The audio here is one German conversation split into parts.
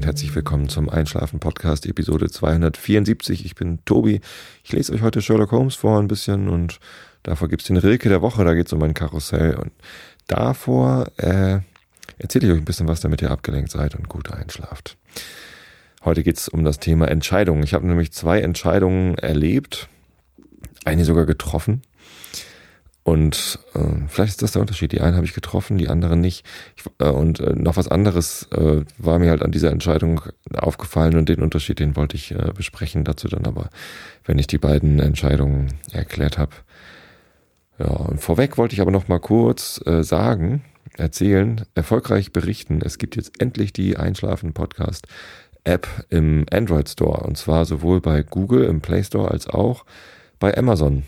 damit herzlich willkommen zum Einschlafen Podcast Episode 274. Ich bin Tobi. Ich lese euch heute Sherlock Holmes vor ein bisschen und davor gibt es den Rilke der Woche, da geht es um ein Karussell und davor äh, erzähle ich euch ein bisschen was, damit ihr abgelenkt seid und gut einschlaft. Heute geht es um das Thema Entscheidungen. Ich habe nämlich zwei Entscheidungen erlebt, eine sogar getroffen und äh, vielleicht ist das der Unterschied. Die einen habe ich getroffen, die anderen nicht. Ich, äh, und äh, noch was anderes äh, war mir halt an dieser Entscheidung aufgefallen und den Unterschied, den wollte ich äh, besprechen dazu dann aber, wenn ich die beiden Entscheidungen erklärt habe. Ja, und vorweg wollte ich aber noch mal kurz äh, sagen, erzählen, erfolgreich berichten. Es gibt jetzt endlich die Einschlafen Podcast App im Android Store und zwar sowohl bei Google im Play Store als auch bei Amazon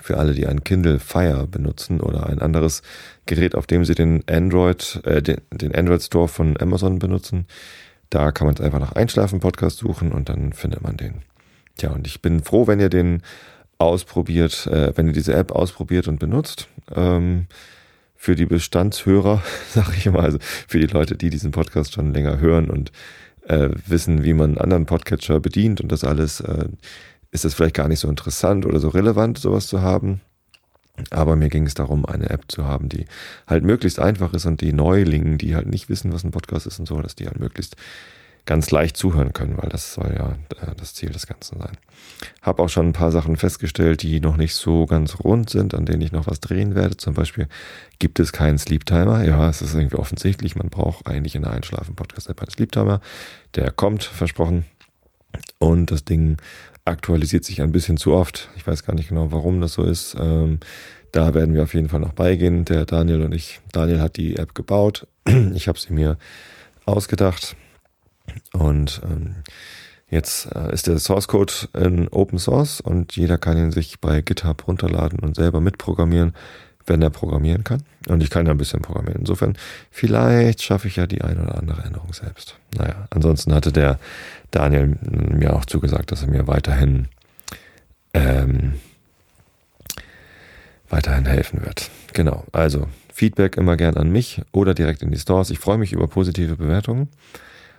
für alle, die ein Kindle Fire benutzen oder ein anderes Gerät, auf dem sie den Android, äh, den, den Android Store von Amazon benutzen. Da kann man einfach nach Einschlafen Podcast suchen und dann findet man den. Tja, und ich bin froh, wenn ihr den ausprobiert, äh, wenn ihr diese App ausprobiert und benutzt. Ähm, für die Bestandshörer, sag ich immer, also für die Leute, die diesen Podcast schon länger hören und äh, wissen, wie man einen anderen Podcatcher bedient und das alles. Äh, ist es vielleicht gar nicht so interessant oder so relevant, sowas zu haben. Aber mir ging es darum, eine App zu haben, die halt möglichst einfach ist und die Neulingen, die halt nicht wissen, was ein Podcast ist und so, dass die halt möglichst ganz leicht zuhören können, weil das soll ja äh, das Ziel des Ganzen sein. Hab auch schon ein paar Sachen festgestellt, die noch nicht so ganz rund sind, an denen ich noch was drehen werde. Zum Beispiel gibt es keinen Sleep Timer. Ja, es ist irgendwie offensichtlich. Man braucht eigentlich in der Einschlafen-Podcast-App einen Sleep Timer. Der kommt, versprochen. Und das Ding aktualisiert sich ein bisschen zu oft. Ich weiß gar nicht genau, warum das so ist. Ähm, da werden wir auf jeden Fall noch beigehen. Der Daniel und ich. Daniel hat die App gebaut. Ich habe sie mir ausgedacht. Und ähm, jetzt äh, ist der Source Code in Open Source und jeder kann ihn sich bei GitHub runterladen und selber mitprogrammieren, wenn er programmieren kann. Und ich kann ja ein bisschen programmieren. Insofern, vielleicht schaffe ich ja die eine oder andere Änderung selbst. Naja, ansonsten hatte der Daniel mir auch zugesagt, dass er mir weiterhin ähm, weiterhin helfen wird. Genau. Also Feedback immer gern an mich oder direkt in die Stores. Ich freue mich über positive Bewertungen.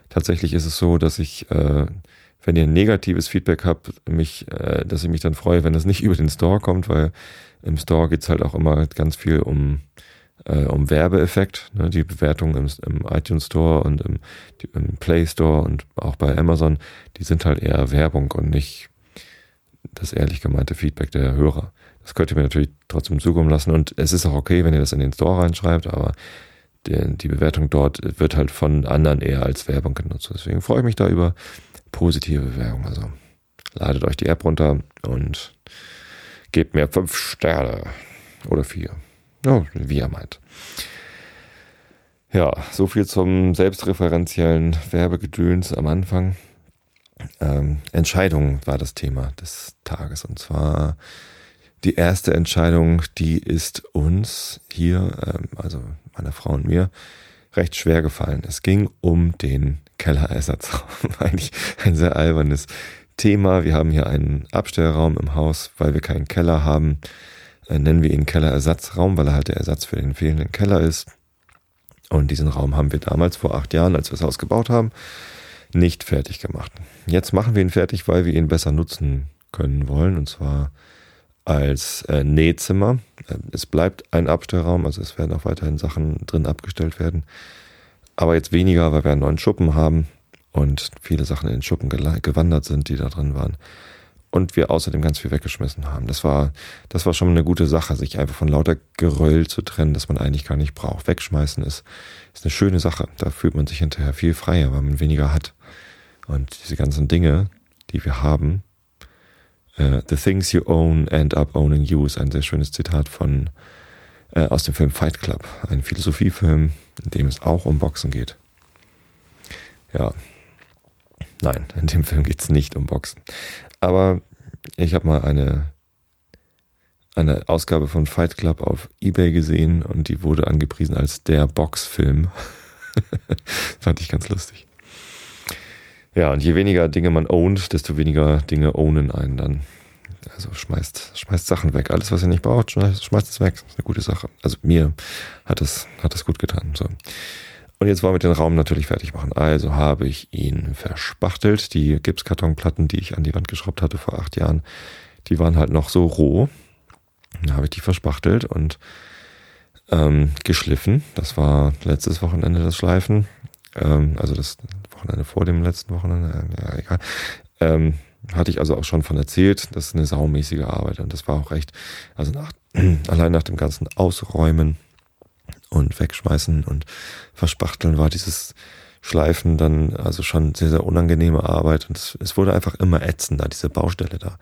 Tatsächlich ist es so, dass ich, äh, wenn ihr negatives Feedback habt, mich, äh, dass ich mich dann freue, wenn es nicht über den Store kommt, weil im Store geht's halt auch immer ganz viel um äh, um Werbeeffekt. Ne? Die Bewertungen im, im iTunes Store und im, im Play Store und auch bei Amazon, die sind halt eher Werbung und nicht das ehrlich gemeinte Feedback der Hörer. Das könnt ihr mir natürlich trotzdem zukommen lassen und es ist auch okay, wenn ihr das in den Store reinschreibt, aber die, die Bewertung dort wird halt von anderen eher als Werbung genutzt. Deswegen freue ich mich da über positive Bewerbung. Also ladet euch die App runter und gebt mir fünf Sterne oder vier. Ja, wie er meint. Ja, so viel zum selbstreferenziellen Werbegedöns am Anfang. Ähm, Entscheidung war das Thema des Tages. Und zwar die erste Entscheidung, die ist uns hier, ähm, also meiner Frau und mir, recht schwer gefallen. Es ging um den Kellerersatzraum. Eigentlich ein sehr albernes Thema. Wir haben hier einen Abstellraum im Haus, weil wir keinen Keller haben äh, nennen wir ihn Kellerersatzraum, weil er halt der Ersatz für den fehlenden Keller ist. Und diesen Raum haben wir damals vor acht Jahren, als wir das Haus gebaut haben, nicht fertig gemacht. Jetzt machen wir ihn fertig, weil wir ihn besser nutzen können wollen, und zwar als äh, Nähzimmer. Äh, es bleibt ein Abstellraum, also es werden auch weiterhin Sachen drin abgestellt werden. Aber jetzt weniger, weil wir einen neuen Schuppen haben und viele Sachen in den Schuppen gewandert sind, die da drin waren und wir außerdem ganz viel weggeschmissen haben. Das war, das war schon eine gute Sache, sich einfach von lauter Geröll zu trennen, das man eigentlich gar nicht braucht. Wegschmeißen ist, ist eine schöne Sache. Da fühlt man sich hinterher viel freier, weil man weniger hat. Und diese ganzen Dinge, die wir haben, uh, The things you own end up owning you ist ein sehr schönes Zitat von uh, aus dem Film Fight Club, ein Philosophiefilm, in dem es auch um Boxen geht. Ja, Nein, in dem Film geht es nicht um Boxen. Aber ich habe mal eine, eine Ausgabe von Fight Club auf Ebay gesehen und die wurde angepriesen als der Boxfilm. Fand ich ganz lustig. Ja, und je weniger Dinge man ownt, desto weniger Dinge ownen einen dann. Also schmeißt, schmeißt Sachen weg. Alles, was ihr nicht braucht, schmeißt, es weg. Das ist eine gute Sache. Also mir hat es, hat es gut getan. So. Und jetzt wollen wir den Raum natürlich fertig machen. Also habe ich ihn verspachtelt. Die Gipskartonplatten, die ich an die Wand geschraubt hatte vor acht Jahren, die waren halt noch so roh. Dann habe ich die verspachtelt und ähm, geschliffen. Das war letztes Wochenende das Schleifen. Ähm, also das Wochenende vor dem letzten Wochenende. Ja, egal. Ähm, hatte ich also auch schon von erzählt. Das ist eine saumäßige Arbeit und das war auch recht, also nach, allein nach dem ganzen Ausräumen und Wegschmeißen und Verspachteln war dieses Schleifen dann also schon sehr, sehr unangenehme Arbeit und es, es wurde einfach immer ätzender, diese Baustelle da.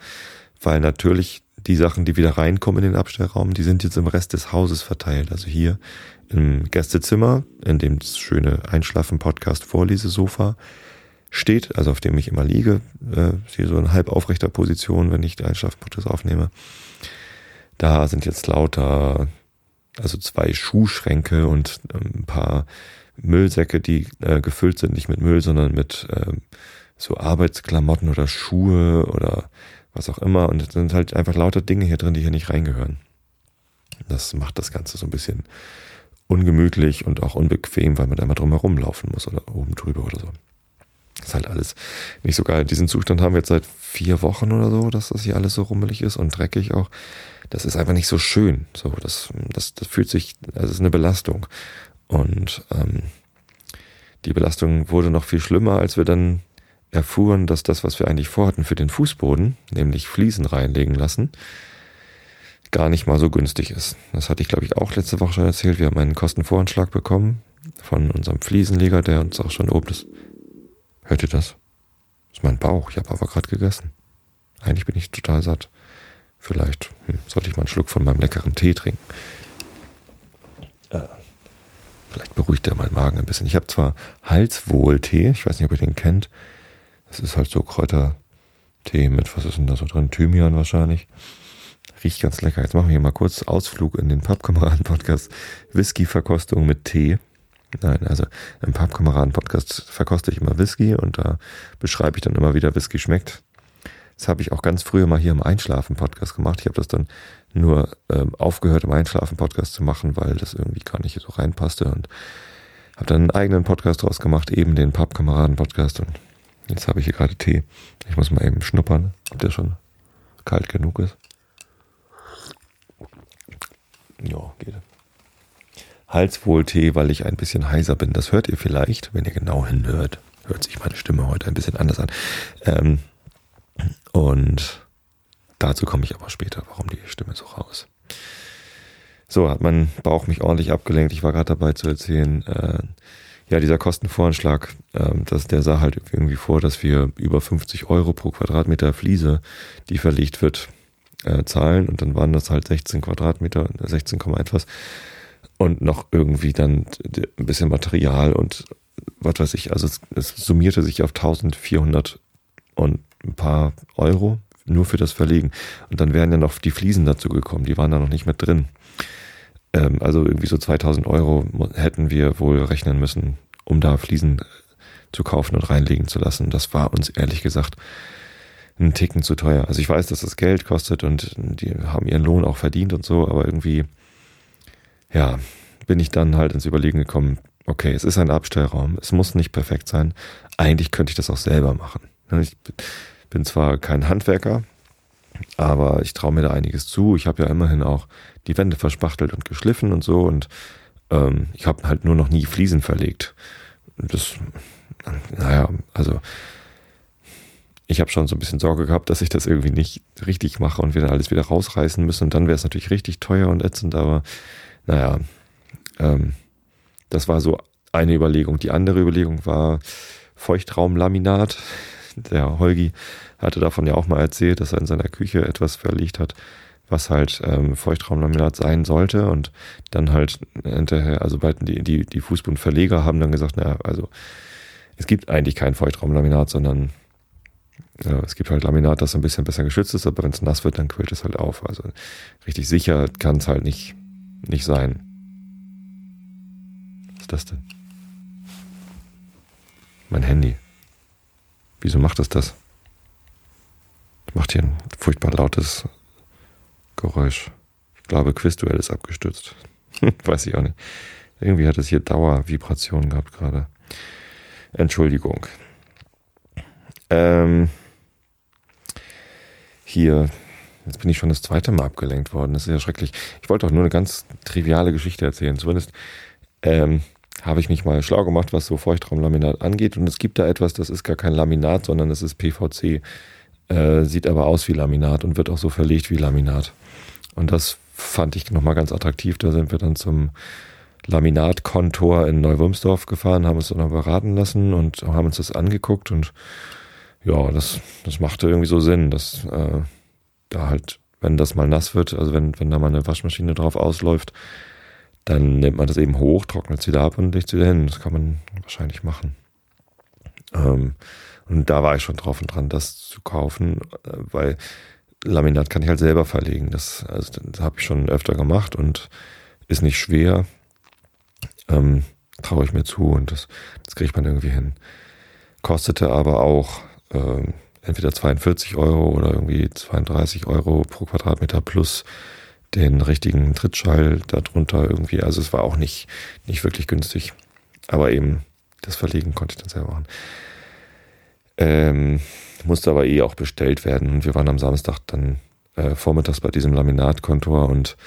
Weil natürlich die Sachen, die wieder reinkommen in den Abstellraum, die sind jetzt im Rest des Hauses verteilt. Also hier im Gästezimmer, in dem das schöne Einschlafen-Podcast-Vorlesesofa steht, also auf dem ich immer liege, äh, hier so in halb aufrechter Position, wenn ich die Einschlafen-Podcast aufnehme. Da sind jetzt lauter, also zwei Schuhschränke und ähm, ein paar Müllsäcke, die äh, gefüllt sind, nicht mit Müll, sondern mit äh, so Arbeitsklamotten oder Schuhe oder was auch immer. Und es sind halt einfach lauter Dinge hier drin, die hier nicht reingehören. Das macht das Ganze so ein bisschen ungemütlich und auch unbequem, weil man da immer drum herum laufen muss oder oben drüber oder so. Das ist halt alles nicht so geil. Diesen Zustand haben wir jetzt seit vier Wochen oder so, dass das hier alles so rummelig ist und dreckig auch. Das ist einfach nicht so schön. So, das, das, das fühlt sich, also es ist eine Belastung. Und ähm, die Belastung wurde noch viel schlimmer, als wir dann erfuhren, dass das, was wir eigentlich vorhatten für den Fußboden, nämlich Fliesen reinlegen lassen, gar nicht mal so günstig ist. Das hatte ich, glaube ich, auch letzte Woche schon erzählt. Wir haben einen Kostenvoranschlag bekommen von unserem Fliesenleger, der uns auch schon oben ist. Hört ihr das? Das ist mein Bauch. Ich habe aber gerade gegessen. Eigentlich bin ich total satt. Vielleicht hm, sollte ich mal einen Schluck von meinem leckeren Tee trinken. Äh, vielleicht beruhigt er meinen Magen ein bisschen. Ich habe zwar Halswohltee, ich weiß nicht, ob ihr den kennt. Das ist halt so Kräutertee mit, was ist denn da so drin? Thymian wahrscheinlich. Riecht ganz lecker. Jetzt machen wir hier mal kurz Ausflug in den Pappkameraden-Podcast. Whisky-Verkostung mit Tee. Nein, also im Pappkameraden-Podcast verkoste ich immer Whisky und da beschreibe ich dann immer, wie der Whisky schmeckt. Das habe ich auch ganz früher mal hier im Einschlafen-Podcast gemacht. Ich habe das dann nur ähm, aufgehört, im Einschlafen-Podcast zu machen, weil das irgendwie gar nicht so reinpasste und habe dann einen eigenen Podcast draus gemacht, eben den Pappkameraden-Podcast und jetzt habe ich hier gerade Tee. Ich muss mal eben schnuppern, ob der schon kalt genug ist. Ja, geht. Halswohltee, weil ich ein bisschen heiser bin. Das hört ihr vielleicht, wenn ihr genau hinhört. Hört sich meine Stimme heute ein bisschen anders an. Ähm, und dazu komme ich aber später, warum die Stimme so raus. So hat mein Bauch mich ordentlich abgelenkt. Ich war gerade dabei zu erzählen, äh, ja, dieser Kostenvoranschlag, äh, das, der sah halt irgendwie vor, dass wir über 50 Euro pro Quadratmeter Fliese, die verlegt wird, äh, zahlen. Und dann waren das halt 16 Quadratmeter, 16, etwas und noch irgendwie dann ein bisschen Material und was weiß ich. Also es, es summierte sich auf 1400 und ein paar Euro nur für das Verlegen. Und dann wären ja noch die Fliesen dazu gekommen, die waren da noch nicht mit drin. Ähm, also irgendwie so 2000 Euro hätten wir wohl rechnen müssen, um da Fliesen zu kaufen und reinlegen zu lassen. Das war uns ehrlich gesagt ein Ticken zu teuer. Also ich weiß, dass das Geld kostet und die haben ihren Lohn auch verdient und so, aber irgendwie ja, bin ich dann halt ins Überlegen gekommen, okay, es ist ein Abstellraum, es muss nicht perfekt sein. Eigentlich könnte ich das auch selber machen. Ich bin zwar kein Handwerker, aber ich traue mir da einiges zu. Ich habe ja immerhin auch die Wände verspachtelt und geschliffen und so und ähm, ich habe halt nur noch nie Fliesen verlegt. Das, naja, also ich habe schon so ein bisschen Sorge gehabt, dass ich das irgendwie nicht richtig mache und wir dann alles wieder rausreißen müssen und dann wäre es natürlich richtig teuer und ätzend, aber naja, ähm, das war so eine Überlegung. Die andere Überlegung war Feuchtraumlaminat. Der Holgi hatte davon ja auch mal erzählt, dass er in seiner Küche etwas verlegt hat, was halt ähm, Feuchtraumlaminat sein sollte. Und dann halt hinterher, also die, die, die Fußbodenverleger haben dann gesagt, naja, also es gibt eigentlich kein Feuchtraumlaminat, sondern ja, es gibt halt Laminat, das ein bisschen besser geschützt ist, aber wenn es nass wird, dann quillt es halt auf. Also richtig sicher kann es halt nicht nicht sein. Was ist das denn? Mein Handy. Wieso macht es das? Das macht hier ein furchtbar lautes Geräusch. Ich glaube, Quizduell ist abgestürzt. Weiß ich auch nicht. Irgendwie hat es hier Dauervibrationen gehabt gerade. Entschuldigung. Ähm, hier, jetzt bin ich schon das zweite Mal abgelenkt worden. Das ist ja schrecklich. Ich wollte auch nur eine ganz triviale Geschichte erzählen. Zumindest ähm, habe ich mich mal schlau gemacht, was so Feuchtraumlaminat angeht. Und es gibt da etwas, das ist gar kein Laminat, sondern es ist PVC. Äh, sieht aber aus wie Laminat und wird auch so verlegt wie Laminat. Und das fand ich nochmal ganz attraktiv. Da sind wir dann zum Laminatkontor in Neuwurmsdorf gefahren, haben uns dann noch beraten lassen und haben uns das angeguckt und ja, das, das machte irgendwie so Sinn, dass äh, da halt, wenn das mal nass wird, also wenn, wenn da mal eine Waschmaschine drauf ausläuft, dann nimmt man das eben hoch, trocknet es wieder ab und legt es wieder hin. Das kann man wahrscheinlich machen. Ähm, und da war ich schon drauf und dran, das zu kaufen, äh, weil Laminat kann ich halt selber verlegen. Das, also, das habe ich schon öfter gemacht und ist nicht schwer. Ähm, Traue ich mir zu und das, das kriegt man irgendwie hin. Kostete aber auch äh, entweder 42 Euro oder irgendwie 32 Euro pro Quadratmeter plus den richtigen Trittschall darunter irgendwie. Also es war auch nicht, nicht wirklich günstig. Aber eben das Verlegen konnte ich dann selber machen. Ähm, musste aber eh auch bestellt werden. Und wir waren am Samstag dann äh, vormittags bei diesem Laminatkontor und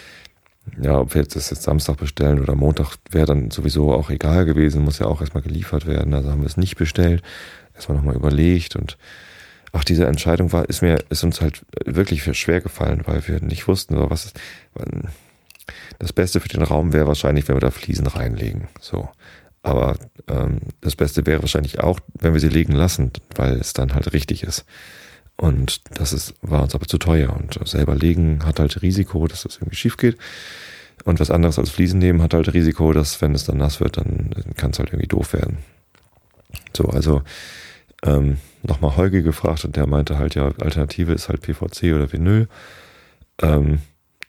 ja, ob wir jetzt das jetzt Samstag bestellen oder Montag, wäre dann sowieso auch egal gewesen, muss ja auch erstmal geliefert werden. Also haben wir es nicht bestellt, erstmal nochmal überlegt und ach, diese Entscheidung war, ist mir, ist uns halt wirklich schwer gefallen, weil wir nicht wussten, was das Beste für den Raum wäre wahrscheinlich, wenn wir da Fliesen reinlegen. So. Aber ähm, das Beste wäre wahrscheinlich auch, wenn wir sie legen lassen, weil es dann halt richtig ist. Und das ist, war uns aber zu teuer. Und selber legen hat halt Risiko, dass das irgendwie schief geht. Und was anderes als Fliesen nehmen hat halt Risiko, dass wenn es dann nass wird, dann kann es halt irgendwie doof werden. So, also ähm, nochmal Holge gefragt und der meinte halt, ja, Alternative ist halt PVC oder Vinyl. Ähm,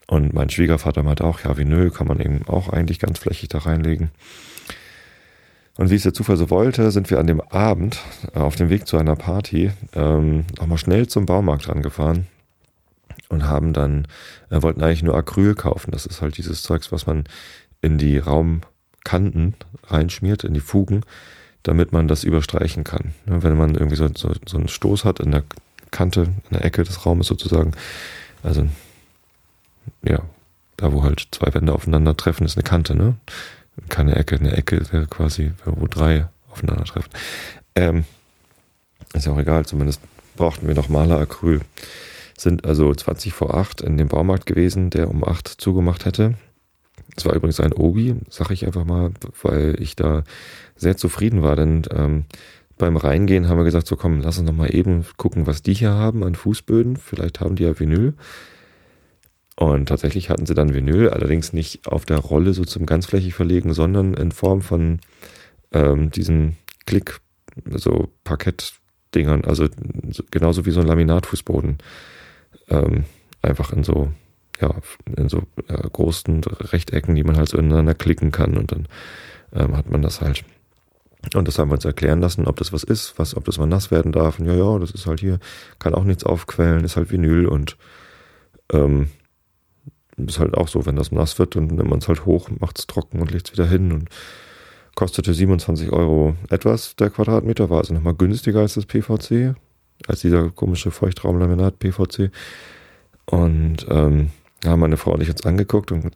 und mein Schwiegervater meinte auch, ja, Vinyl kann man eben auch eigentlich ganz flächig da reinlegen. Und wie es der Zufall so wollte, sind wir an dem Abend äh, auf dem Weg zu einer Party ähm, nochmal schnell zum Baumarkt rangefahren und haben dann, äh, wollten eigentlich nur Acryl kaufen. Das ist halt dieses Zeugs, was man in die Raumkanten reinschmiert, in die Fugen, damit man das überstreichen kann. Ja, wenn man irgendwie so, so, so einen Stoß hat in der Kante, in der Ecke des Raumes sozusagen, also ja, da wo halt zwei Wände aufeinandertreffen, ist eine Kante, ne? Keine Ecke, eine Ecke wäre quasi, wo drei aufeinandertreffen. Ähm, ist ja auch egal, zumindest brauchten wir noch Maleracryl. Sind also 20 vor 8 in dem Baumarkt gewesen, der um 8 zugemacht hätte. Es war übrigens ein Obi, sag ich einfach mal, weil ich da sehr zufrieden war, denn ähm, beim Reingehen haben wir gesagt, so komm, lass uns noch mal eben gucken, was die hier haben an Fußböden. Vielleicht haben die ja Vinyl. Und tatsächlich hatten sie dann Vinyl, allerdings nicht auf der Rolle so zum ganzflächig verlegen, sondern in Form von ähm, diesen Klick, so Parkettdingern, also genauso wie so ein Laminatfußboden. Ähm, einfach in so, ja, in so äh, großen Rechtecken, die man halt so ineinander klicken kann und dann ähm, hat man das halt. Und das haben wir uns erklären lassen, ob das was ist, was, ob das mal nass werden darf. Und ja, ja, das ist halt hier, kann auch nichts aufquellen, ist halt Vinyl und ähm, ist halt auch so, wenn das nass wird, dann nimmt man es halt hoch, macht es trocken und legt es wieder hin und kostete 27 Euro etwas der Quadratmeter, war also nochmal günstiger als das PVC, als dieser komische Feuchtraumlaminat PVC. Und ähm, haben meine Frau und ich uns angeguckt und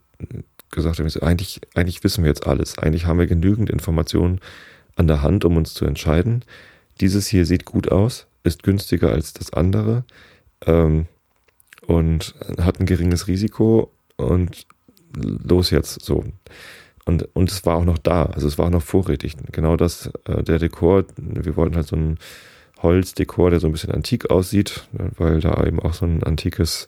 gesagt, eigentlich, eigentlich wissen wir jetzt alles. Eigentlich haben wir genügend Informationen an der Hand, um uns zu entscheiden. Dieses hier sieht gut aus, ist günstiger als das andere. Ähm, und hat ein geringes Risiko und los jetzt so. Und, und es war auch noch da, also es war auch noch vorrätig. Genau das, äh, der Dekor, wir wollten halt so ein Holzdekor, der so ein bisschen antik aussieht, weil da eben auch so ein antikes,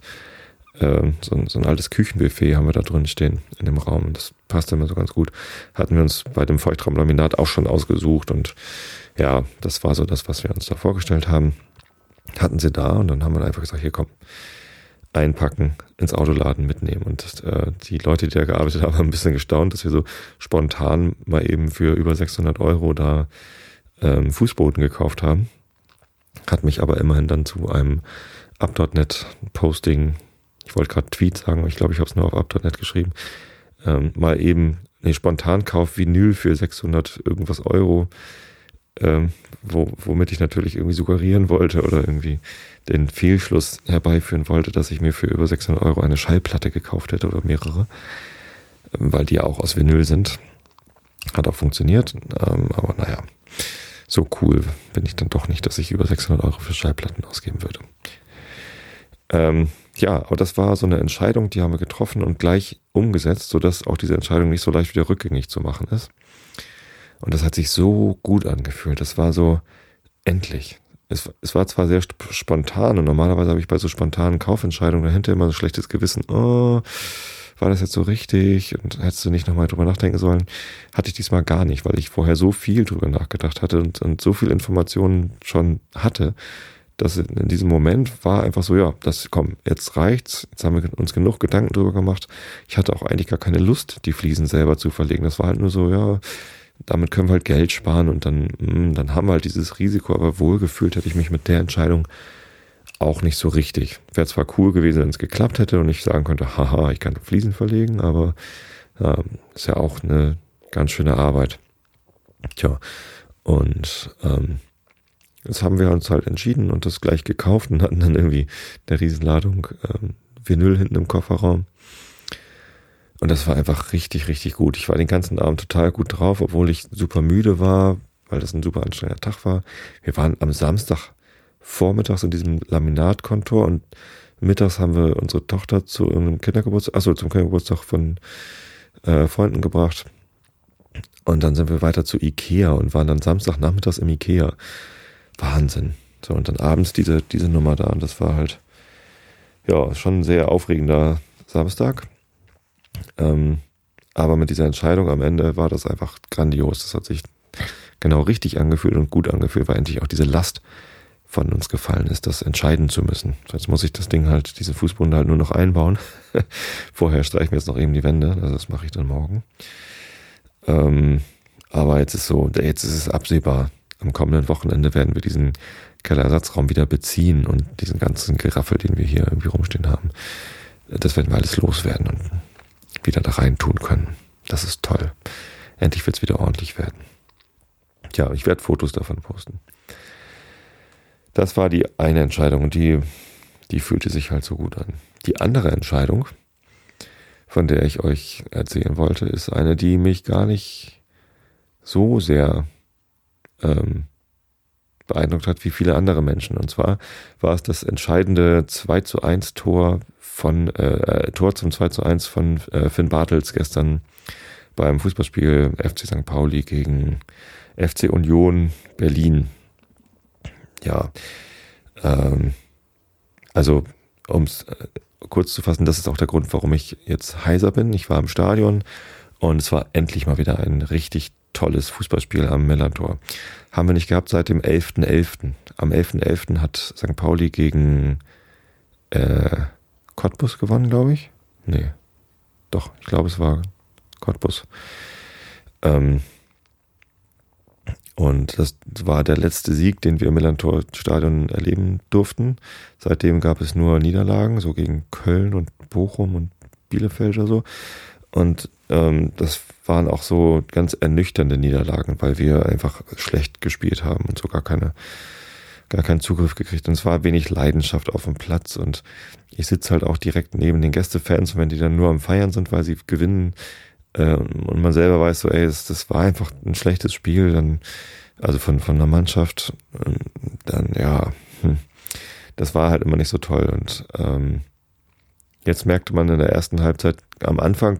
äh, so, ein, so ein altes Küchenbuffet haben wir da drin stehen in dem Raum. Das passt immer so ganz gut. Hatten wir uns bei dem Feuchtraumlaminat auch schon ausgesucht und ja, das war so das, was wir uns da vorgestellt haben. Hatten sie da und dann haben wir einfach gesagt, hier komm, einpacken, ins Autoladen mitnehmen. Und äh, die Leute, die da gearbeitet haben, haben ein bisschen gestaunt, dass wir so spontan mal eben für über 600 Euro da ähm, Fußboden gekauft haben. Hat mich aber immerhin dann zu einem Up.net Posting, ich wollte gerade Tweet sagen, aber ich glaube, ich habe es nur auf Up.net geschrieben, ähm, mal eben nee, Spontankauf Vinyl für 600 irgendwas Euro, ähm, wo, womit ich natürlich irgendwie suggerieren wollte oder irgendwie den Fehlschluss herbeiführen wollte, dass ich mir für über 600 Euro eine Schallplatte gekauft hätte oder mehrere, ähm, weil die ja auch aus Vinyl sind. Hat auch funktioniert, ähm, aber naja, so cool bin ich dann doch nicht, dass ich über 600 Euro für Schallplatten ausgeben würde. Ähm, ja, aber das war so eine Entscheidung, die haben wir getroffen und gleich umgesetzt, sodass auch diese Entscheidung nicht so leicht wieder rückgängig zu machen ist. Und das hat sich so gut angefühlt. Das war so endlich. Es, es war zwar sehr spontan und normalerweise habe ich bei so spontanen Kaufentscheidungen dahinter immer so ein schlechtes Gewissen. Oh, war das jetzt so richtig und hättest du nicht nochmal drüber nachdenken sollen? Hatte ich diesmal gar nicht, weil ich vorher so viel drüber nachgedacht hatte und, und so viel Informationen schon hatte, dass in diesem Moment war einfach so, ja, das komm, jetzt reicht's. Jetzt haben wir uns genug Gedanken drüber gemacht. Ich hatte auch eigentlich gar keine Lust, die Fliesen selber zu verlegen. Das war halt nur so, ja, damit können wir halt Geld sparen und dann, mh, hm, dann haben wir halt dieses Risiko, aber wohlgefühlt hätte ich mich mit der Entscheidung auch nicht so richtig. Wäre zwar cool gewesen, wenn es geklappt hätte und ich sagen könnte, haha, ich kann Fliesen verlegen, aber äh, ist ja auch eine ganz schöne Arbeit. Tja, und ähm, Jetzt haben wir uns halt entschieden und das gleich gekauft und hatten dann irgendwie eine Riesenladung ähm, Vinyl hinten im Kofferraum. Und das war einfach richtig, richtig gut. Ich war den ganzen Abend total gut drauf, obwohl ich super müde war, weil das ein super anstrengender Tag war. Wir waren am Samstag vormittags in diesem Laminatkontor und mittags haben wir unsere Tochter zu irgendeinem Kindergeburtstag, achso, zum Kindergeburtstag von äh, Freunden gebracht. Und dann sind wir weiter zu Ikea und waren dann Samstagnachmittags im Ikea. Wahnsinn. So, und dann abends diese, diese Nummer da. Und das war halt, ja, schon ein sehr aufregender Samstag. Ähm, aber mit dieser Entscheidung am Ende war das einfach grandios. Das hat sich genau richtig angefühlt und gut angefühlt, weil endlich auch diese Last von uns gefallen ist, das entscheiden zu müssen. Jetzt muss ich das Ding halt, diese Fußbunde halt nur noch einbauen. Vorher streichen wir jetzt noch eben die Wände, also das mache ich dann morgen. Ähm, aber jetzt ist so, jetzt ist es absehbar, am kommenden Wochenende werden wir diesen Kellerersatzraum wieder beziehen und diesen ganzen Geraffel, den wir hier irgendwie rumstehen haben, das werden wir alles loswerden und wieder da rein tun können. Das ist toll. Endlich wird es wieder ordentlich werden. Tja, ich werde Fotos davon posten. Das war die eine Entscheidung und die, die fühlte sich halt so gut an. Die andere Entscheidung, von der ich euch erzählen wollte, ist eine, die mich gar nicht so sehr ähm, beeindruckt hat wie viele andere Menschen. Und zwar war es das entscheidende 2 zu 1 Tor von äh, äh Tor zum 2 zu 1 von äh, Finn Bartels gestern beim Fußballspiel FC St. Pauli gegen FC Union Berlin. Ja, ähm, also um es äh, kurz zu fassen, das ist auch der Grund, warum ich jetzt heiser bin. Ich war im Stadion und es war endlich mal wieder ein richtig tolles Fußballspiel am Millantor. Haben wir nicht gehabt seit dem 11.11. .11. Am 11.11. .11. hat St. Pauli gegen äh, Cottbus gewonnen, glaube ich. Nee. Doch, ich glaube, es war Cottbus. Ähm, und das war der letzte Sieg, den wir im Millantor Stadion erleben durften. Seitdem gab es nur Niederlagen, so gegen Köln und Bochum und Bielefeld oder so. Und ähm, das waren auch so ganz ernüchternde Niederlagen, weil wir einfach schlecht gespielt haben und so gar keine, gar keinen Zugriff gekriegt. Und es war wenig Leidenschaft auf dem Platz. Und ich sitze halt auch direkt neben den Gästefans und wenn die dann nur am Feiern sind, weil sie gewinnen, äh, und man selber weiß so, ey, das, das war einfach ein schlechtes Spiel, dann, also von, von der Mannschaft, dann ja, hm, das war halt immer nicht so toll. Und ähm, Jetzt merkte man in der ersten Halbzeit am Anfang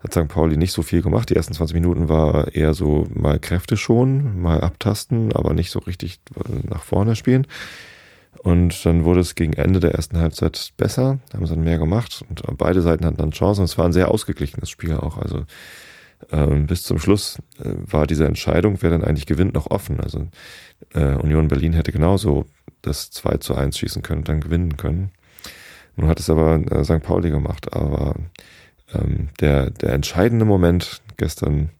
hat St. Pauli nicht so viel gemacht. Die ersten 20 Minuten war eher so mal Kräfte schon, mal abtasten, aber nicht so richtig nach vorne spielen. Und dann wurde es gegen Ende der ersten Halbzeit besser, haben sie dann mehr gemacht und beide Seiten hatten dann Chancen. Es war ein sehr ausgeglichenes Spiel auch. Also ähm, bis zum Schluss äh, war diese Entscheidung, wer dann eigentlich gewinnt, noch offen. Also äh, Union Berlin hätte genauso das 2 zu 1 schießen können und dann gewinnen können. Nun hat es aber äh, St. Pauli gemacht. Aber ähm, der, der entscheidende Moment gestern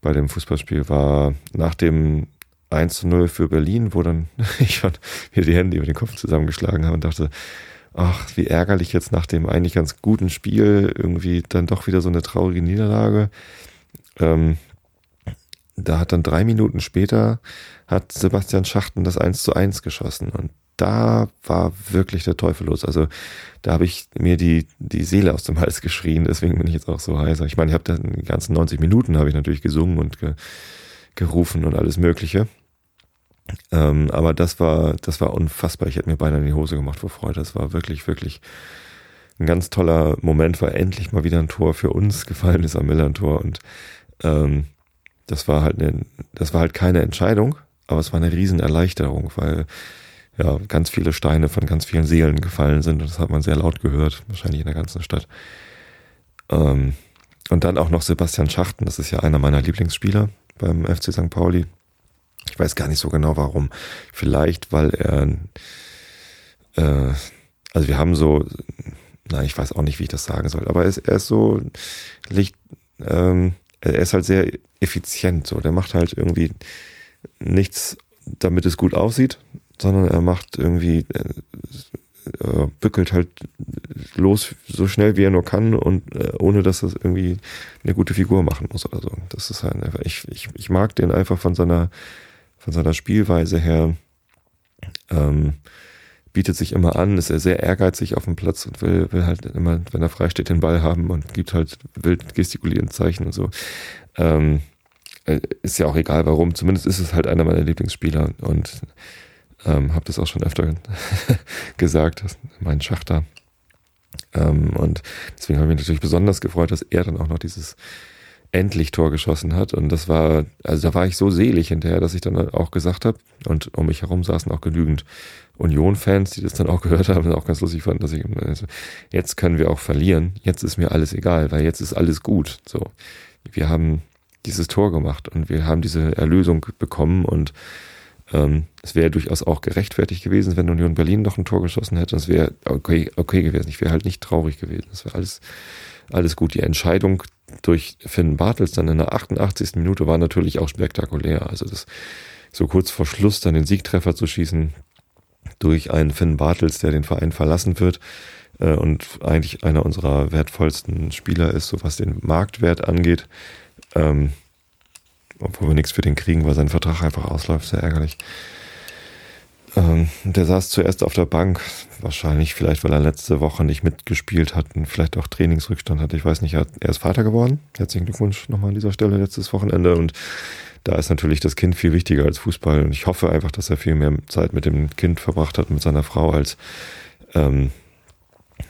bei dem Fußballspiel war nach dem 1 zu 0 für Berlin, wo dann ich schon wieder die Hände über den Kopf zusammengeschlagen habe und dachte, ach, wie ärgerlich jetzt nach dem eigentlich ganz guten Spiel irgendwie dann doch wieder so eine traurige Niederlage. Ähm, da hat dann drei Minuten später hat Sebastian Schachten das 1 zu 1 geschossen und da war wirklich der Teufel los. Also da habe ich mir die, die Seele aus dem Hals geschrien, deswegen bin ich jetzt auch so heiser. Ich meine, ich habe dann die ganzen 90 Minuten habe ich natürlich gesungen und ge, gerufen und alles Mögliche. Ähm, aber das war, das war unfassbar. Ich hätte mir beinahe in die Hose gemacht vor Freude. Das war wirklich, wirklich ein ganz toller Moment, weil endlich mal wieder ein Tor für uns gefallen ist am Millern-Tor. Und ähm, das war halt eine, das war halt keine Entscheidung, aber es war eine Riesenerleichterung, weil ja ganz viele Steine von ganz vielen Seelen gefallen sind das hat man sehr laut gehört, wahrscheinlich in der ganzen Stadt. Ähm, und dann auch noch Sebastian Schachten, das ist ja einer meiner Lieblingsspieler beim FC St. Pauli. Ich weiß gar nicht so genau warum. Vielleicht, weil er, äh, also wir haben so, nein, ich weiß auch nicht, wie ich das sagen soll, aber er ist, er ist so, Licht, ähm, er ist halt sehr effizient, so. Der macht halt irgendwie nichts, damit es gut aussieht, sondern er macht irgendwie, äh, äh, bückelt halt los so schnell wie er nur kann und äh, ohne dass er irgendwie eine gute Figur machen muss oder so. Das ist halt einfach, ich, ich, ich mag den einfach von seiner von seiner Spielweise her ähm, bietet sich immer an, ist er sehr ehrgeizig auf dem Platz und will, will halt immer, wenn er frei steht, den Ball haben und gibt halt wild gestikulierende Zeichen und so. Ähm, äh, ist ja auch egal warum, zumindest ist es halt einer meiner Lieblingsspieler und ähm, habe das auch schon öfter gesagt, mein Schachter. Ähm, und deswegen habe ich mich natürlich besonders gefreut, dass er dann auch noch dieses endlich Tor geschossen hat. Und das war, also da war ich so selig hinterher, dass ich dann auch gesagt habe, und um mich herum saßen auch genügend Union-Fans, die das dann auch gehört haben und auch ganz lustig fanden, dass ich, also, jetzt können wir auch verlieren, jetzt ist mir alles egal, weil jetzt ist alles gut. So, wir haben dieses Tor gemacht und wir haben diese Erlösung bekommen und ähm, es wäre durchaus auch gerechtfertigt gewesen, wenn Union Berlin noch ein Tor geschossen hätte. Es wäre okay, okay gewesen. Ich wäre halt nicht traurig gewesen. Es wäre alles, alles gut. Die Entscheidung durch Finn Bartels dann in der 88. Minute war natürlich auch spektakulär. Also das so kurz vor Schluss dann den Siegtreffer zu schießen durch einen Finn Bartels, der den Verein verlassen wird äh, und eigentlich einer unserer wertvollsten Spieler ist, so was den Marktwert angeht. Ähm, obwohl wir nichts für den kriegen, weil sein Vertrag einfach ausläuft, sehr ärgerlich. Ähm, der saß zuerst auf der Bank, wahrscheinlich vielleicht, weil er letzte Woche nicht mitgespielt hat und vielleicht auch Trainingsrückstand hat. Ich weiß nicht, er ist Vater geworden. Herzlichen Glückwunsch nochmal an dieser Stelle, letztes Wochenende. Und da ist natürlich das Kind viel wichtiger als Fußball. Und ich hoffe einfach, dass er viel mehr Zeit mit dem Kind verbracht hat, mit seiner Frau, als ähm,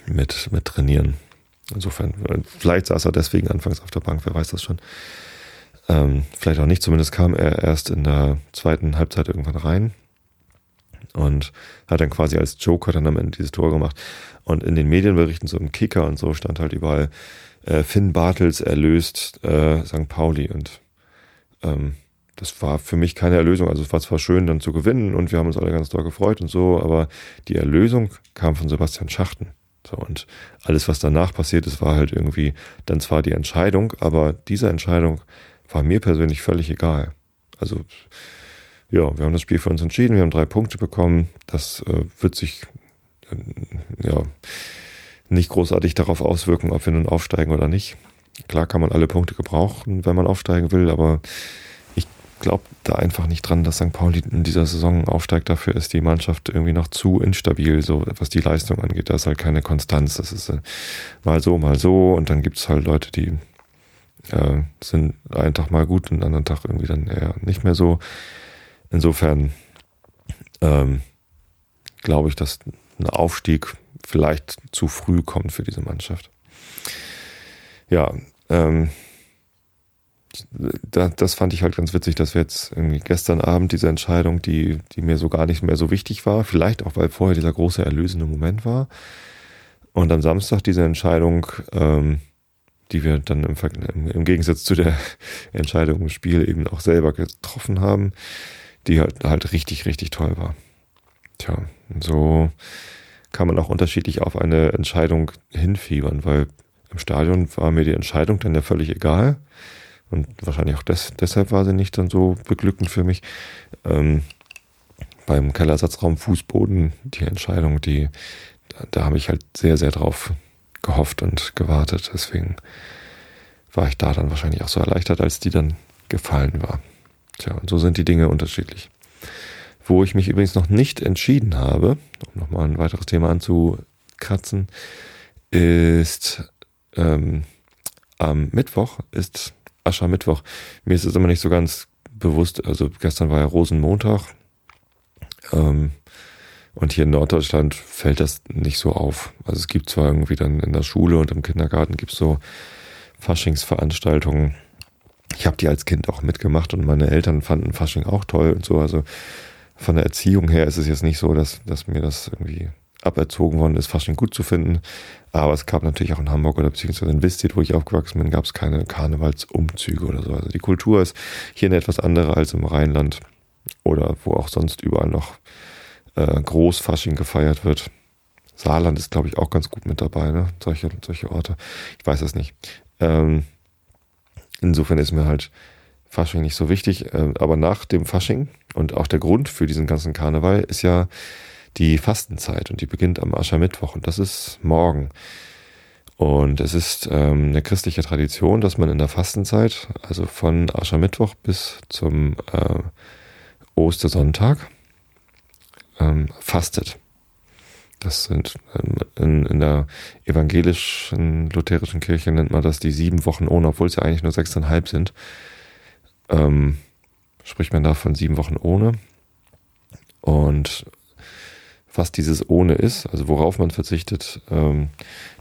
mit, mit Trainieren. Insofern, vielleicht saß er deswegen anfangs auf der Bank, wer weiß das schon. Ähm, vielleicht auch nicht, zumindest kam er erst in der zweiten Halbzeit irgendwann rein und hat dann quasi als Joker dann am Ende dieses Tor gemacht. Und in den Medienberichten, so im Kicker und so, stand halt überall, äh, Finn Bartels erlöst äh, St. Pauli. Und ähm, das war für mich keine Erlösung. Also es war zwar schön, dann zu gewinnen und wir haben uns alle ganz doll gefreut und so, aber die Erlösung kam von Sebastian Schachten. So, und alles, was danach passiert ist, war halt irgendwie dann zwar die Entscheidung, aber diese Entscheidung war mir persönlich völlig egal. Also ja, wir haben das Spiel für uns entschieden, wir haben drei Punkte bekommen. Das äh, wird sich äh, ja nicht großartig darauf auswirken, ob wir nun aufsteigen oder nicht. Klar kann man alle Punkte gebrauchen, wenn man aufsteigen will, aber ich glaube da einfach nicht dran, dass St. Pauli in dieser Saison aufsteigt. Dafür ist die Mannschaft irgendwie noch zu instabil, so was die Leistung angeht. Da ist halt keine Konstanz. Das ist äh, mal so, mal so und dann gibt es halt Leute, die äh, sind einen Tag mal gut und anderen Tag irgendwie dann eher nicht mehr so. Insofern ähm, glaube ich, dass ein Aufstieg vielleicht zu früh kommt für diese Mannschaft. Ja, ähm, da, das fand ich halt ganz witzig, dass wir jetzt irgendwie gestern Abend diese Entscheidung, die, die mir so gar nicht mehr so wichtig war, vielleicht auch, weil vorher dieser große erlösende Moment war, und am Samstag diese Entscheidung, ähm, die wir dann im, im, Gegensatz zu der Entscheidung im Spiel eben auch selber getroffen haben, die halt, halt richtig, richtig toll war. Tja, so kann man auch unterschiedlich auf eine Entscheidung hinfiebern, weil im Stadion war mir die Entscheidung dann ja völlig egal. Und wahrscheinlich auch des, deshalb war sie nicht dann so beglückend für mich. Ähm, beim Kellersatzraum Fußboden, die Entscheidung, die, da, da habe ich halt sehr, sehr drauf gehofft und gewartet. Deswegen war ich da dann wahrscheinlich auch so erleichtert, als die dann gefallen war. Tja, und so sind die Dinge unterschiedlich. Wo ich mich übrigens noch nicht entschieden habe, um nochmal ein weiteres Thema anzukratzen, ist ähm, am Mittwoch ist Aschermittwoch. Mir ist es immer nicht so ganz bewusst, also gestern war ja Rosenmontag ähm, und hier in Norddeutschland fällt das nicht so auf. Also es gibt zwar irgendwie dann in der Schule und im Kindergarten gibt es so Faschingsveranstaltungen. Ich habe die als Kind auch mitgemacht und meine Eltern fanden Fasching auch toll und so. Also von der Erziehung her ist es jetzt nicht so, dass, dass mir das irgendwie aberzogen worden ist, Fasching gut zu finden. Aber es gab natürlich auch in Hamburg oder beziehungsweise in Wistit, wo ich aufgewachsen bin, gab es keine Karnevalsumzüge oder so. Also die Kultur ist hier eine etwas andere als im Rheinland oder wo auch sonst überall noch äh, Großfasching gefeiert wird. Saarland ist, glaube ich, auch ganz gut mit dabei, ne? Solche, solche Orte. Ich weiß es nicht. Ähm, insofern ist mir halt Fasching nicht so wichtig. Äh, aber nach dem Fasching und auch der Grund für diesen ganzen Karneval ist ja die Fastenzeit und die beginnt am Aschermittwoch und das ist morgen. Und es ist ähm, eine christliche Tradition, dass man in der Fastenzeit, also von Aschermittwoch bis zum äh, Ostersonntag, ähm, fastet. Das sind ähm, in, in der evangelischen lutherischen Kirche nennt man das die sieben Wochen ohne, obwohl es ja eigentlich nur sechseinhalb sind. Ähm, spricht man da von sieben Wochen ohne. Und was dieses ohne ist, also worauf man verzichtet, ähm,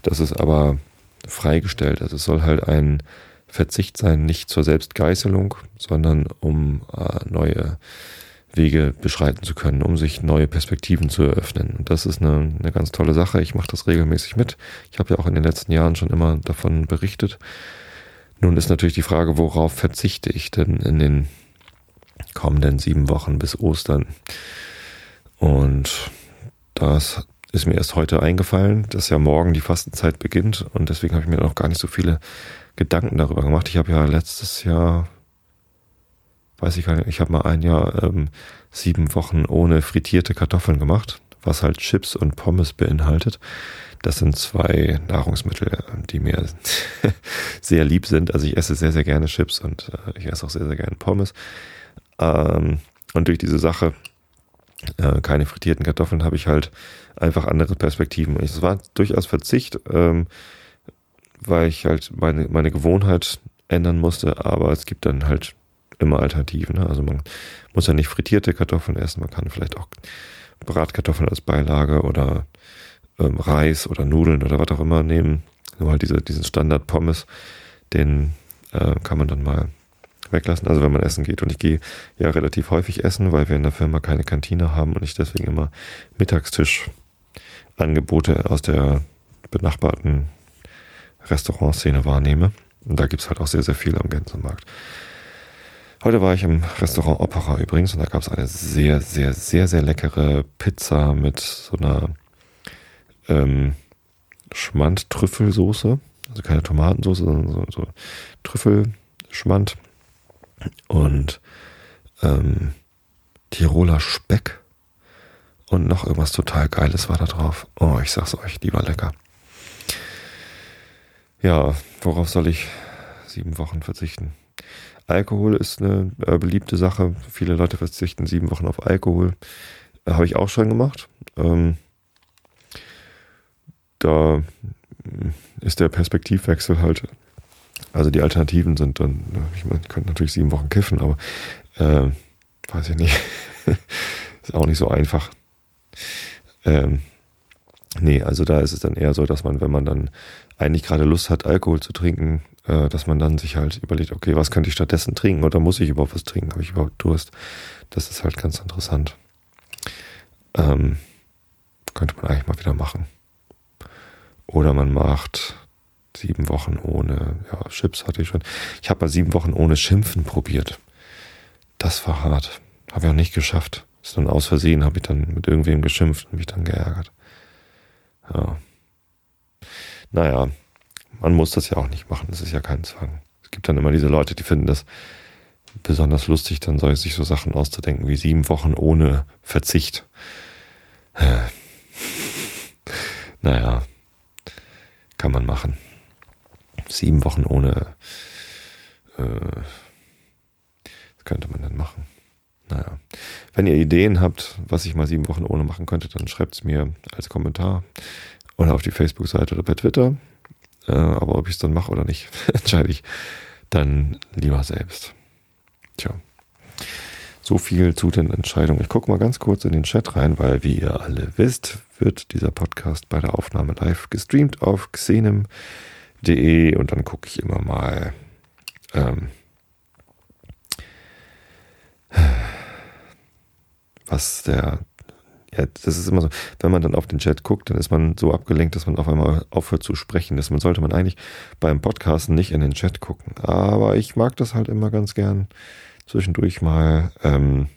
das ist aber freigestellt. Also es soll halt ein Verzicht sein, nicht zur Selbstgeißelung, sondern um äh, neue Wege beschreiten zu können, um sich neue Perspektiven zu eröffnen. Und das ist eine, eine ganz tolle Sache. Ich mache das regelmäßig mit. Ich habe ja auch in den letzten Jahren schon immer davon berichtet. Nun ist natürlich die Frage, worauf verzichte ich denn in den kommenden sieben Wochen bis Ostern? Und das ist mir erst heute eingefallen, dass ja morgen die Fastenzeit beginnt und deswegen habe ich mir noch gar nicht so viele Gedanken darüber gemacht. Ich habe ja letztes Jahr, weiß ich gar nicht, ich habe mal ein Jahr ähm, sieben Wochen ohne frittierte Kartoffeln gemacht, was halt Chips und Pommes beinhaltet. Das sind zwei Nahrungsmittel, die mir sehr lieb sind. Also ich esse sehr, sehr gerne Chips und äh, ich esse auch sehr, sehr gerne Pommes. Ähm, und durch diese Sache äh, keine frittierten Kartoffeln, habe ich halt einfach andere Perspektiven. Es war durchaus Verzicht, ähm, weil ich halt meine, meine Gewohnheit ändern musste, aber es gibt dann halt immer Alternativen. Ne? Also man muss ja nicht frittierte Kartoffeln essen, man kann vielleicht auch Bratkartoffeln als Beilage oder ähm, Reis oder Nudeln oder was auch immer nehmen. Nur halt diese, diesen Standard Pommes, den äh, kann man dann mal weglassen, also wenn man essen geht. Und ich gehe ja relativ häufig essen, weil wir in der Firma keine Kantine haben und ich deswegen immer Mittagstisch-Angebote aus der benachbarten Restaurantszene wahrnehme. Und da gibt's halt auch sehr, sehr viel am Gänsemarkt. Heute war ich im Restaurant Opera übrigens und da gab's eine sehr, sehr, sehr, sehr leckere Pizza mit so einer ähm, Schmand-Trüffelsoße. Also keine Tomatensoße, sondern so, so Trüffelschmand und ähm, Tiroler Speck und noch irgendwas total Geiles war da drauf. Oh, ich sag's euch, die war lecker. Ja, worauf soll ich sieben Wochen verzichten? Alkohol ist eine äh, beliebte Sache. Viele Leute verzichten sieben Wochen auf Alkohol. Äh, Habe ich auch schon gemacht. Ähm, da ist der Perspektivwechsel halt also die Alternativen sind dann, ich meine, könnte natürlich sieben Wochen kiffen, aber äh, weiß ich nicht. ist auch nicht so einfach. Ähm, nee, also da ist es dann eher so, dass man, wenn man dann eigentlich gerade Lust hat, Alkohol zu trinken, äh, dass man dann sich halt überlegt, okay, was könnte ich stattdessen trinken oder muss ich überhaupt was trinken? Habe ich überhaupt Durst? Das ist halt ganz interessant. Ähm, könnte man eigentlich mal wieder machen. Oder man macht sieben Wochen ohne, ja, Chips hatte ich schon. Ich habe mal sieben Wochen ohne Schimpfen probiert. Das war hart. Habe ich auch nicht geschafft. Ist dann aus Versehen, habe ich dann mit irgendwem geschimpft und mich dann geärgert. Ja. Naja, man muss das ja auch nicht machen. Das ist ja kein Zwang. Es gibt dann immer diese Leute, die finden das besonders lustig, dann soll sich so Sachen auszudenken wie sieben Wochen ohne Verzicht. naja, kann man machen. Sieben Wochen ohne, äh, was könnte man denn machen? Naja, wenn ihr Ideen habt, was ich mal sieben Wochen ohne machen könnte, dann schreibt es mir als Kommentar oder auf die Facebook-Seite oder per Twitter. Äh, aber ob ich es dann mache oder nicht, entscheide ich dann lieber selbst. Tja. So viel zu den Entscheidungen. Ich gucke mal ganz kurz in den Chat rein, weil, wie ihr alle wisst, wird dieser Podcast bei der Aufnahme live gestreamt auf xenem.de und dann gucke ich immer mal, ähm, was der ja, das ist immer so, wenn man dann auf den Chat guckt, dann ist man so abgelenkt, dass man auf einmal aufhört zu sprechen. Deswegen sollte man eigentlich beim Podcasten nicht in den Chat gucken. Aber ich mag das halt immer ganz gern, zwischendurch mal ähm,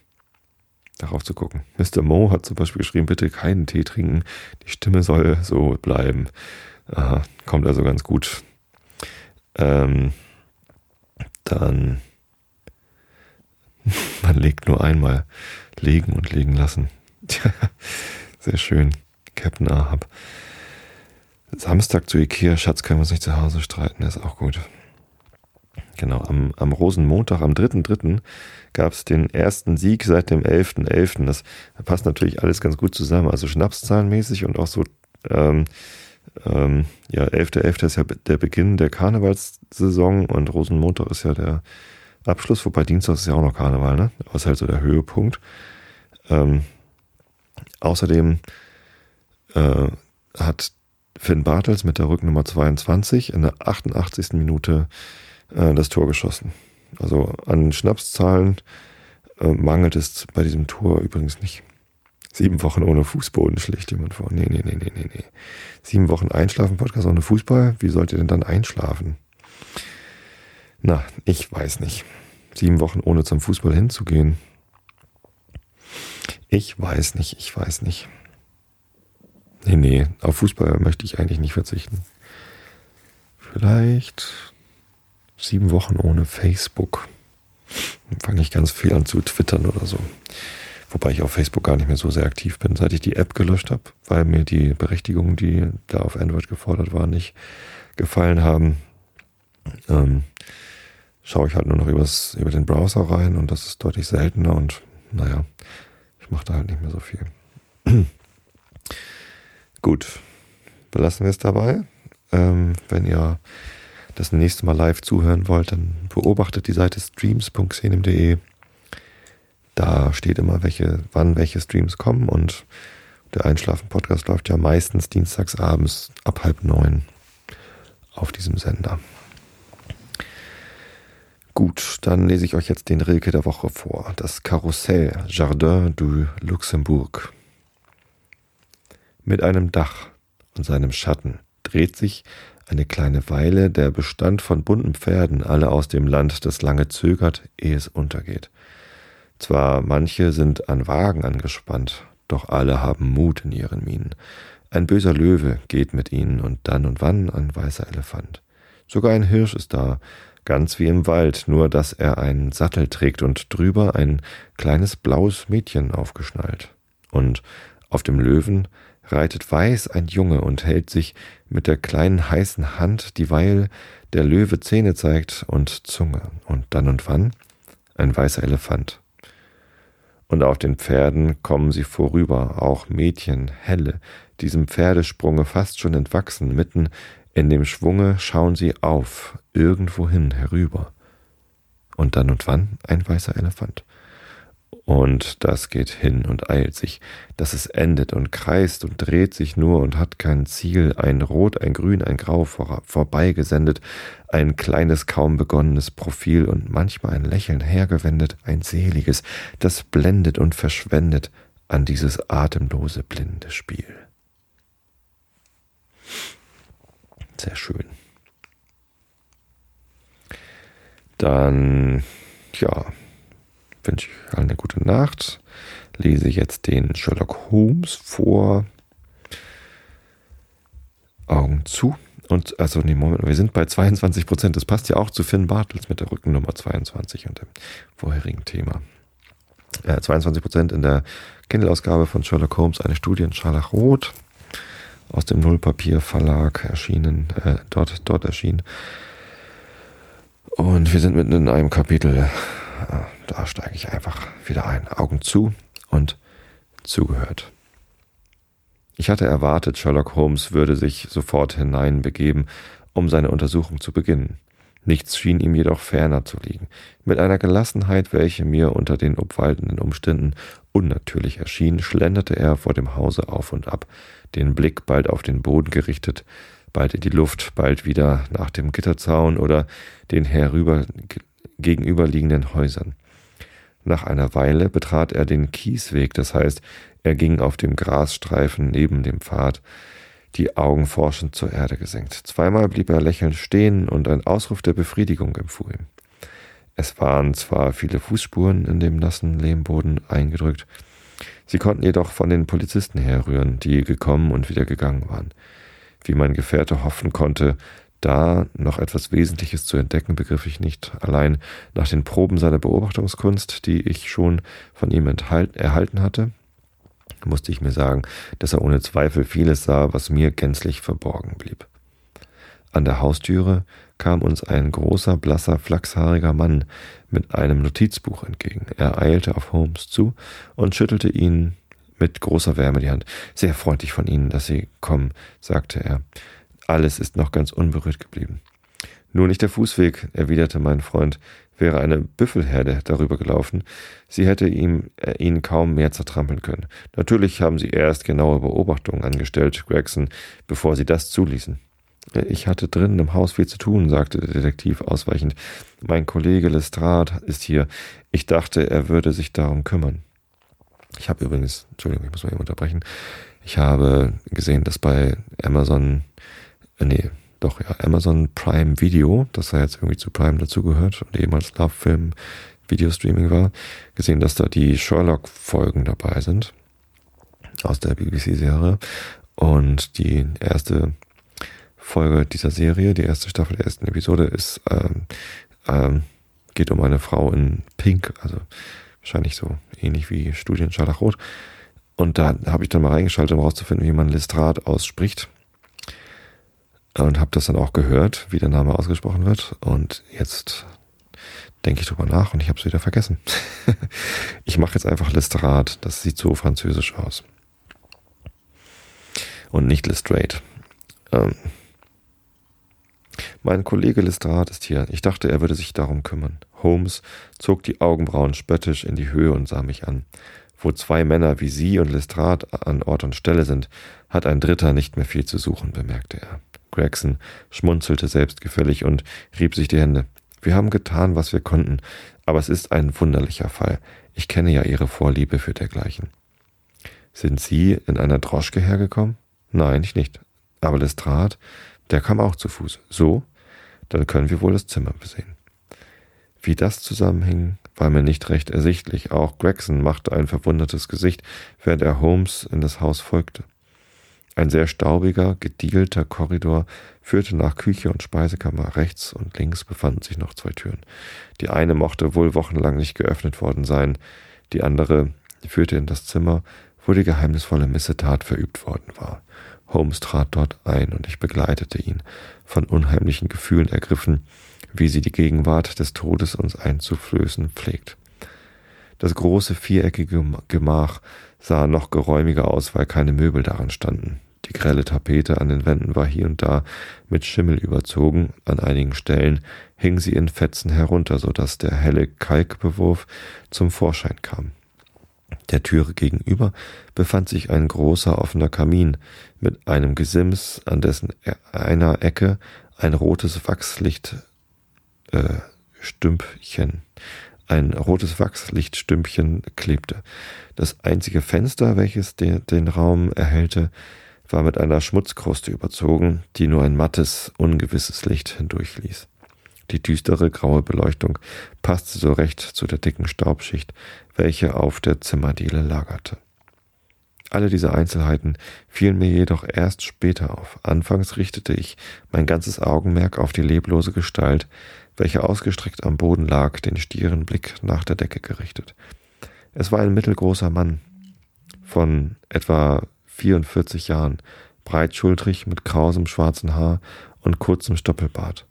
darauf zu gucken. Mr. Mo hat zum Beispiel geschrieben, bitte keinen Tee trinken, die Stimme soll so bleiben. Aha, kommt also ganz gut. Ähm, dann man legt nur einmal legen und legen lassen. Sehr schön. Captain Ahab. Samstag zu Ikea, Schatz, können wir uns nicht zu Hause streiten, ist auch gut. Genau, am, am Rosenmontag, am 3.3. gab es den ersten Sieg seit dem 11.11. .11. Das passt natürlich alles ganz gut zusammen. Also Schnapszahlenmäßig und auch so, ähm, ähm, ja, 11.11. .11. ist ja der Beginn der Karnevalssaison und Rosenmontag ist ja der Abschluss, wobei Dienstag ist ja auch noch Karneval, ne? Aber ist halt so der Höhepunkt. Ähm, außerdem äh, hat Finn Bartels mit der Rücknummer 22 in der 88. Minute äh, das Tor geschossen. Also an Schnapszahlen äh, mangelt es bei diesem Tor übrigens nicht. Sieben Wochen ohne Fußboden schlägt jemand vor. Nee, nee, nee, nee, nee, nee. Sieben Wochen Einschlafen, Podcast ohne Fußball. Wie sollt ihr denn dann einschlafen? Na, ich weiß nicht. Sieben Wochen ohne zum Fußball hinzugehen. Ich weiß nicht, ich weiß nicht. Nee, nee, auf Fußball möchte ich eigentlich nicht verzichten. Vielleicht sieben Wochen ohne Facebook. Dann fange ich ganz viel an zu twittern oder so. Wobei ich auf Facebook gar nicht mehr so sehr aktiv bin, seit ich die App gelöscht habe, weil mir die Berechtigungen, die da auf Android gefordert waren, nicht gefallen haben. Ähm, schaue ich halt nur noch übers, über den Browser rein und das ist deutlich seltener und naja, ich mache da halt nicht mehr so viel. Gut, belassen wir es dabei. Ähm, wenn ihr das nächste Mal live zuhören wollt, dann beobachtet die Seite streams.xenem.de. Da steht immer, welche, wann welche Streams kommen und der Einschlafen-Podcast läuft ja meistens dienstags abends ab halb neun auf diesem Sender. Gut, dann lese ich euch jetzt den Rilke der Woche vor. Das Karussell Jardin du Luxembourg. Mit einem Dach und seinem Schatten dreht sich eine kleine Weile der Bestand von bunten Pferden alle aus dem Land, das lange zögert, ehe es untergeht. Zwar manche sind an Wagen angespannt, doch alle haben Mut in ihren Mienen. Ein böser Löwe geht mit ihnen und dann und wann ein weißer Elefant. Sogar ein Hirsch ist da, ganz wie im Wald, nur dass er einen Sattel trägt und drüber ein kleines blaues Mädchen aufgeschnallt. Und auf dem Löwen reitet weiß ein Junge und hält sich mit der kleinen heißen Hand, dieweil der Löwe Zähne zeigt und Zunge, und dann und wann ein weißer Elefant. Und auf den Pferden kommen sie vorüber, auch Mädchen, helle, diesem Pferdesprunge fast schon entwachsen, mitten in dem Schwunge schauen sie auf, irgendwohin herüber. Und dann und wann ein weißer Elefant. Und das geht hin und eilt sich, dass es endet und kreist und dreht sich nur und hat kein Ziel, ein Rot, ein Grün, ein Grau vor, vorbeigesendet, ein kleines, kaum begonnenes Profil und manchmal ein Lächeln hergewendet, ein seliges, das blendet und verschwendet an dieses atemlose, blinde Spiel. Sehr schön. Dann, ja, wünsche ich allen eine gute Nacht. Lese jetzt den Sherlock Holmes vor. Augen zu. Und, also, nee, Moment, wir sind bei 22 Prozent. Das passt ja auch zu Finn Bartels mit der Rückennummer 22 und dem vorherigen Thema. Äh, 22 Prozent in der Kindle-Ausgabe von Sherlock Holmes, eine Studie in Scharlachrot. Aus dem Nullpapier Verlag erschienen, äh, dort, dort erschienen. Und wir sind mitten in einem Kapitel. Äh, da steige ich einfach wieder ein. Augen zu und zugehört. Ich hatte erwartet, Sherlock Holmes würde sich sofort hineinbegeben, um seine Untersuchung zu beginnen. Nichts schien ihm jedoch ferner zu liegen. Mit einer Gelassenheit, welche mir unter den obwaltenden Umständen unnatürlich erschien, schlenderte er vor dem Hause auf und ab, den Blick bald auf den Boden gerichtet, bald in die Luft, bald wieder nach dem Gitterzaun oder den herüber gegenüberliegenden Häusern. Nach einer Weile betrat er den Kiesweg, das heißt, er ging auf dem Grasstreifen neben dem Pfad, die Augen forschend zur Erde gesenkt. Zweimal blieb er lächelnd stehen und ein Ausruf der Befriedigung empfuhr ihm. Es waren zwar viele Fußspuren in dem nassen Lehmboden eingedrückt, sie konnten jedoch von den Polizisten herrühren, die gekommen und wieder gegangen waren. Wie mein Gefährte hoffen konnte, da noch etwas Wesentliches zu entdecken, begriff ich nicht. Allein nach den Proben seiner Beobachtungskunst, die ich schon von ihm erhalten hatte, musste ich mir sagen, dass er ohne Zweifel vieles sah, was mir gänzlich verborgen blieb. An der Haustüre kam uns ein großer, blasser, flachshaariger Mann mit einem Notizbuch entgegen. Er eilte auf Holmes zu und schüttelte ihn mit großer Wärme die Hand. Sehr freundlich von Ihnen, dass Sie kommen, sagte er. Alles ist noch ganz unberührt geblieben. Nur nicht der Fußweg, erwiderte mein Freund. Wäre eine Büffelherde darüber gelaufen, sie hätte ihm, äh, ihn kaum mehr zertrampeln können. Natürlich haben sie erst genaue Beobachtungen angestellt, Gregson, bevor sie das zuließen. Ich hatte drinnen im Haus viel zu tun, sagte der Detektiv ausweichend. Mein Kollege Lestrade ist hier. Ich dachte, er würde sich darum kümmern. Ich habe übrigens, Entschuldigung, ich muss mal eben unterbrechen. Ich habe gesehen, dass bei Amazon, äh, nee, doch ja, Amazon Prime Video, das ja jetzt irgendwie zu Prime dazugehört und ehemals Love Film Videostreaming war, gesehen, dass da die Sherlock-Folgen dabei sind aus der BBC-Serie. Und die erste Folge dieser Serie, die erste Staffel der ersten Episode, ist ähm, ähm, geht um eine Frau in Pink, also wahrscheinlich so ähnlich wie Studien Scharlachrot. Und da habe ich dann mal reingeschaltet, um herauszufinden, wie man Lestrade ausspricht und habe das dann auch gehört, wie der Name ausgesprochen wird. Und jetzt denke ich drüber nach und ich habe es wieder vergessen. ich mache jetzt einfach Lestrade. Das sieht so französisch aus. Und nicht Lestrade. Ähm mein Kollege Lestrade ist hier. Ich dachte, er würde sich darum kümmern. Holmes zog die Augenbrauen spöttisch in die Höhe und sah mich an. Wo zwei Männer wie Sie und Lestrade an Ort und Stelle sind, hat ein Dritter nicht mehr viel zu suchen, bemerkte er. Gregson schmunzelte selbstgefällig und rieb sich die Hände. Wir haben getan, was wir konnten, aber es ist ein wunderlicher Fall. Ich kenne ja Ihre Vorliebe für dergleichen. Sind Sie in einer Droschke hergekommen? Nein, ich nicht. Aber Lestrade, der kam auch zu Fuß. So? Dann können wir wohl das Zimmer besehen. Wie das zusammenhing, war mir nicht recht ersichtlich. Auch Gregson machte ein verwundertes Gesicht, während er Holmes in das Haus folgte. Ein sehr staubiger, gediegelter Korridor führte nach Küche und Speisekammer. Rechts und links befanden sich noch zwei Türen. Die eine mochte wohl wochenlang nicht geöffnet worden sein, die andere führte in das Zimmer, wo die geheimnisvolle Missetat verübt worden war. Holmes trat dort ein und ich begleitete ihn, von unheimlichen Gefühlen ergriffen, wie sie die Gegenwart des Todes uns einzuflößen pflegt. Das große viereckige Gemach sah noch geräumiger aus, weil keine Möbel daran standen. Die grelle Tapete an den Wänden war hier und da mit Schimmel überzogen, an einigen Stellen hing sie in Fetzen herunter, so dass der helle Kalkbewurf zum Vorschein kam. Der Türe gegenüber befand sich ein großer offener Kamin mit einem Gesims, an dessen e-, einer Ecke ein rotes Wachslicht äh, Stümpchen ein rotes Wachslichtstümpchen klebte. Das einzige Fenster, welches den, den Raum erhellte, war mit einer Schmutzkruste überzogen, die nur ein mattes, ungewisses Licht hindurchließ. Die düstere graue Beleuchtung passte so recht zu der dicken Staubschicht, welche auf der Zimmerdiele lagerte. Alle diese Einzelheiten fielen mir jedoch erst später auf. Anfangs richtete ich mein ganzes Augenmerk auf die leblose Gestalt, welche ausgestreckt am Boden lag, den stieren Blick nach der Decke gerichtet. Es war ein mittelgroßer Mann von etwa 44 Jahren, breitschultrig mit krausem schwarzen Haar und kurzem Stoppelbart.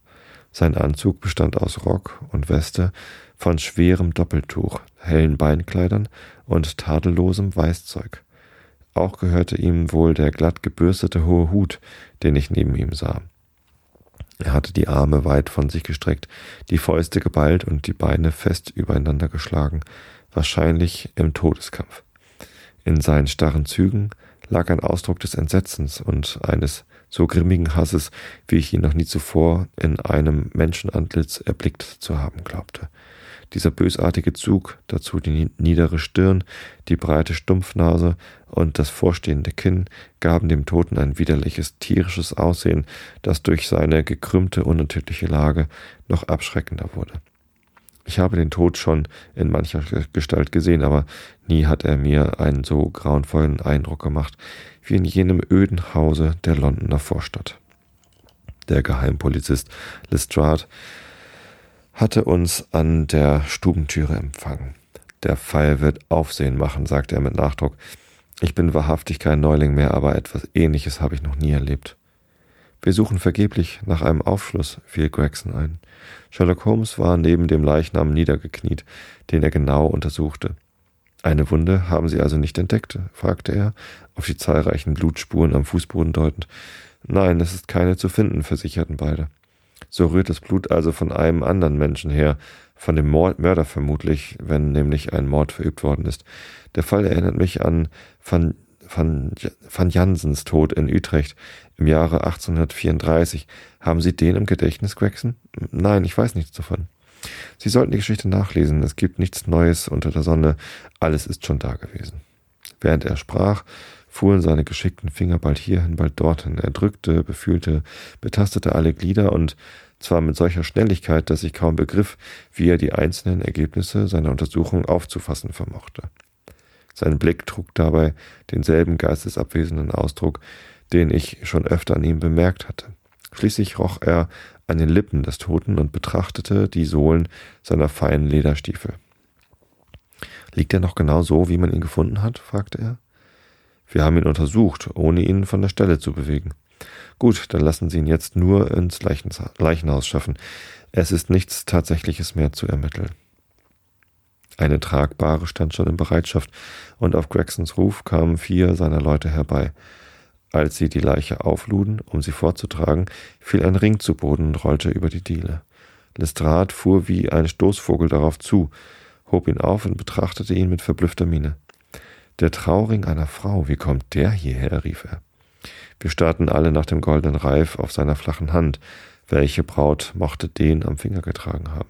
Sein Anzug bestand aus Rock und Weste von schwerem Doppeltuch, hellen Beinkleidern und tadellosem Weißzeug. Auch gehörte ihm wohl der glatt gebürstete hohe Hut, den ich neben ihm sah. Er hatte die Arme weit von sich gestreckt, die Fäuste geballt und die Beine fest übereinander geschlagen, wahrscheinlich im Todeskampf. In seinen starren Zügen lag ein Ausdruck des Entsetzens und eines so grimmigen Hasses, wie ich ihn noch nie zuvor in einem Menschenantlitz erblickt zu haben glaubte. Dieser bösartige Zug, dazu die niedere Stirn, die breite Stumpfnase und das vorstehende Kinn gaben dem Toten ein widerliches tierisches Aussehen, das durch seine gekrümmte, unnatürliche Lage noch abschreckender wurde. Ich habe den Tod schon in mancher Gestalt gesehen, aber nie hat er mir einen so grauenvollen Eindruck gemacht wie in jenem öden Hause der Londoner Vorstadt. Der Geheimpolizist Lestrade hatte uns an der Stubentüre empfangen. Der Fall wird Aufsehen machen, sagte er mit Nachdruck. Ich bin wahrhaftig kein Neuling mehr, aber etwas Ähnliches habe ich noch nie erlebt. Wir suchen vergeblich nach einem Aufschluss, fiel Gregson ein. Sherlock Holmes war neben dem Leichnam niedergekniet, den er genau untersuchte. Eine Wunde haben Sie also nicht entdeckt? fragte er, auf die zahlreichen Blutspuren am Fußboden deutend. Nein, es ist keine zu finden, versicherten beide. So rührt das Blut also von einem anderen Menschen her, von dem Mord, Mörder vermutlich, wenn nämlich ein Mord verübt worden ist. Der Fall erinnert mich an Van, Van, Van Jansens Tod in Utrecht im Jahre 1834. Haben Sie den im Gedächtnis, Gregson? Nein, ich weiß nichts davon. Sie sollten die Geschichte nachlesen. Es gibt nichts Neues unter der Sonne. Alles ist schon da gewesen. Während er sprach, fuhren seine geschickten Finger bald hierhin, bald dorthin. Er drückte, befühlte, betastete alle Glieder und zwar mit solcher Schnelligkeit, dass ich kaum begriff, wie er die einzelnen Ergebnisse seiner Untersuchung aufzufassen vermochte. Sein Blick trug dabei denselben geistesabwesenden Ausdruck, den ich schon öfter an ihm bemerkt hatte. Schließlich roch er an den Lippen des Toten und betrachtete die Sohlen seiner feinen Lederstiefel. Liegt er noch genau so, wie man ihn gefunden hat? fragte er. Wir haben ihn untersucht, ohne ihn von der Stelle zu bewegen. Gut, dann lassen Sie ihn jetzt nur ins Leichenhaus schaffen. Es ist nichts Tatsächliches mehr zu ermitteln. Eine tragbare stand schon in Bereitschaft, und auf Gregsons Ruf kamen vier seiner Leute herbei. Als sie die Leiche aufluden, um sie vorzutragen, fiel ein Ring zu Boden und rollte über die Diele. Lestrade fuhr wie ein Stoßvogel darauf zu, hob ihn auf und betrachtete ihn mit verblüffter Miene. Der Trauring einer Frau, wie kommt der hierher? rief er. Wir starrten alle nach dem goldenen Reif auf seiner flachen Hand. Welche Braut mochte den am Finger getragen haben?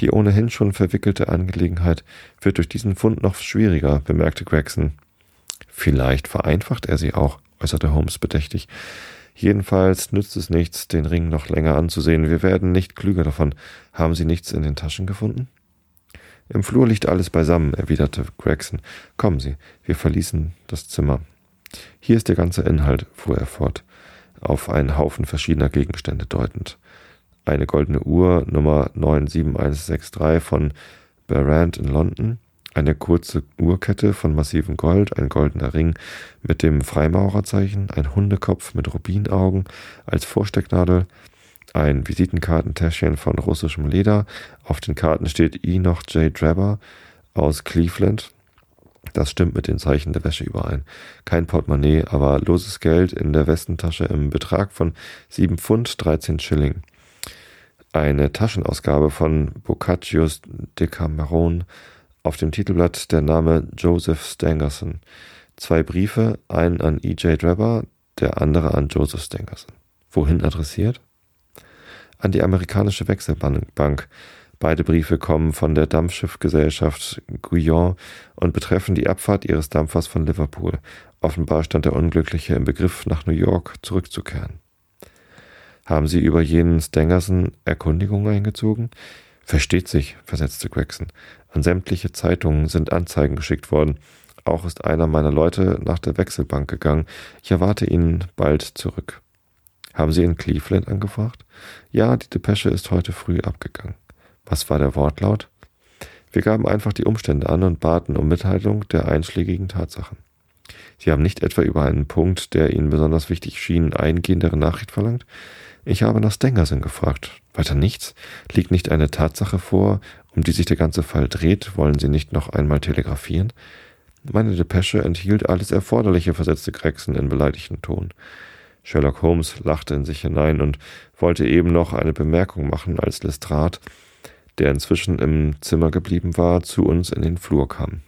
Die ohnehin schon verwickelte Angelegenheit wird durch diesen Fund noch schwieriger, bemerkte Gregson. Vielleicht vereinfacht er sie auch, äußerte Holmes bedächtig. Jedenfalls nützt es nichts, den Ring noch länger anzusehen. Wir werden nicht klüger davon. Haben Sie nichts in den Taschen gefunden? Im Flur liegt alles beisammen, erwiderte Gregson. Kommen Sie, wir verließen das Zimmer. Hier ist der ganze Inhalt, fuhr er fort, auf einen Haufen verschiedener Gegenstände deutend. Eine goldene Uhr Nummer 97163 von Barrand in London, eine kurze Uhrkette von massivem Gold, ein goldener Ring mit dem Freimaurerzeichen, ein Hundekopf mit Rubinaugen als Vorstecknadel, ein Visitenkartentäschchen von russischem Leder. Auf den Karten steht Enoch J. Drebber aus Cleveland. Das stimmt mit den Zeichen der Wäsche überein. Kein Portemonnaie, aber loses Geld in der Westentasche im Betrag von 7 Pfund 13 Schilling. Eine Taschenausgabe von Boccaccios Decameron. Auf dem Titelblatt der Name Joseph Stangerson. Zwei Briefe, einen an E.J. Drebber, der andere an Joseph Stangerson. Wohin adressiert? an die amerikanische Wechselbank. Beide Briefe kommen von der Dampfschiffgesellschaft Guyon und betreffen die Abfahrt ihres Dampfers von Liverpool. Offenbar stand der Unglückliche im Begriff, nach New York zurückzukehren. Haben Sie über jenen Stangerson Erkundigungen eingezogen? Versteht sich, versetzte Gregson. An sämtliche Zeitungen sind Anzeigen geschickt worden. Auch ist einer meiner Leute nach der Wechselbank gegangen. Ich erwarte ihn bald zurück. Haben Sie in Cleveland angefragt? Ja, die Depesche ist heute früh abgegangen. Was war der Wortlaut? Wir gaben einfach die Umstände an und baten um Mitteilung der einschlägigen Tatsachen. Sie haben nicht etwa über einen Punkt, der Ihnen besonders wichtig schien, eingehendere Nachricht verlangt? Ich habe nach Stengersen gefragt. Weiter nichts? Liegt nicht eine Tatsache vor, um die sich der ganze Fall dreht? Wollen Sie nicht noch einmal telegrafieren? Meine Depesche enthielt alles Erforderliche, versetzte Gregson in beleidigtem Ton. Sherlock Holmes lachte in sich hinein und wollte eben noch eine Bemerkung machen, als Lestrade, der inzwischen im Zimmer geblieben war, zu uns in den Flur kam.